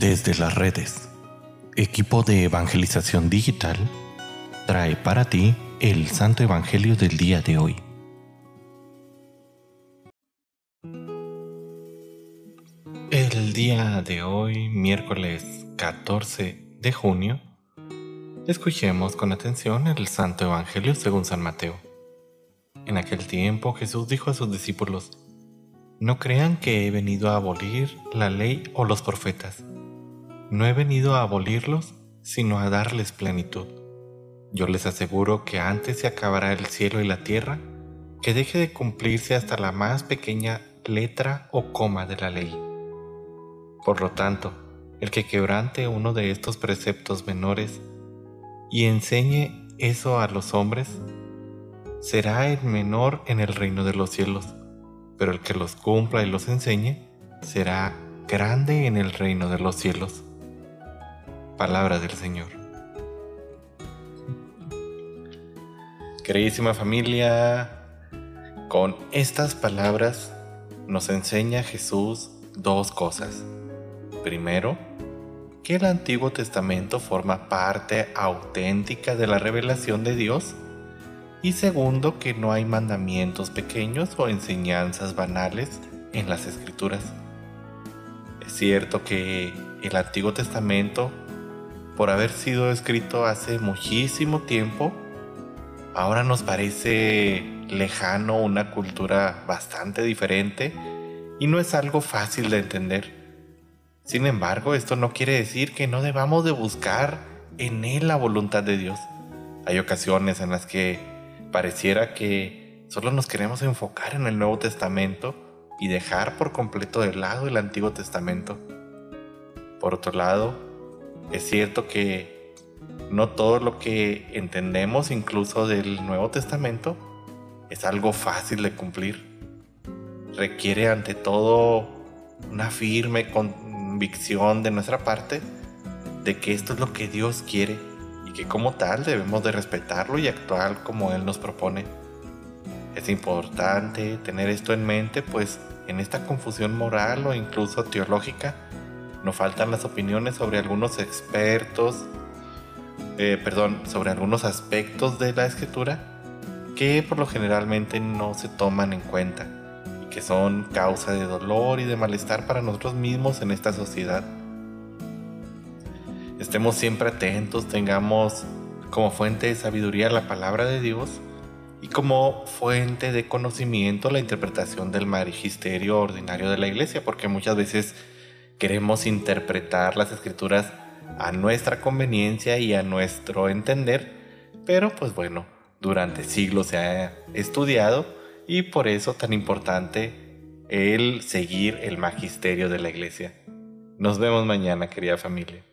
Desde las redes, equipo de evangelización digital trae para ti el Santo Evangelio del día de hoy. El día de hoy, miércoles 14 de junio, escuchemos con atención el Santo Evangelio según San Mateo. En aquel tiempo Jesús dijo a sus discípulos, No crean que he venido a abolir la ley o los profetas. No he venido a abolirlos, sino a darles plenitud. Yo les aseguro que antes se acabará el cielo y la tierra, que deje de cumplirse hasta la más pequeña letra o coma de la ley. Por lo tanto, el que quebrante uno de estos preceptos menores y enseñe eso a los hombres, será el menor en el reino de los cielos, pero el que los cumpla y los enseñe será grande en el reino de los cielos. Palabra del Señor. Queridísima familia, con estas palabras nos enseña Jesús dos cosas. Primero, que el Antiguo Testamento forma parte auténtica de la revelación de Dios y segundo, que no hay mandamientos pequeños o enseñanzas banales en las escrituras. Es cierto que el Antiguo Testamento, por haber sido escrito hace muchísimo tiempo, ahora nos parece lejano, una cultura bastante diferente y no es algo fácil de entender. Sin embargo, esto no quiere decir que no debamos de buscar en él la voluntad de Dios. Hay ocasiones en las que Pareciera que solo nos queremos enfocar en el Nuevo Testamento y dejar por completo de lado el Antiguo Testamento. Por otro lado, es cierto que no todo lo que entendemos incluso del Nuevo Testamento es algo fácil de cumplir. Requiere ante todo una firme convicción de nuestra parte de que esto es lo que Dios quiere y que como tal debemos de respetarlo y actuar como Él nos propone. Es importante tener esto en mente, pues en esta confusión moral o incluso teológica nos faltan las opiniones sobre algunos expertos, eh, perdón, sobre algunos aspectos de la escritura que por lo generalmente no se toman en cuenta y que son causa de dolor y de malestar para nosotros mismos en esta sociedad. Estemos siempre atentos, tengamos como fuente de sabiduría la palabra de Dios y como fuente de conocimiento la interpretación del magisterio ordinario de la iglesia, porque muchas veces queremos interpretar las escrituras a nuestra conveniencia y a nuestro entender, pero pues bueno, durante siglos se ha estudiado y por eso tan importante el seguir el magisterio de la iglesia. Nos vemos mañana, querida familia.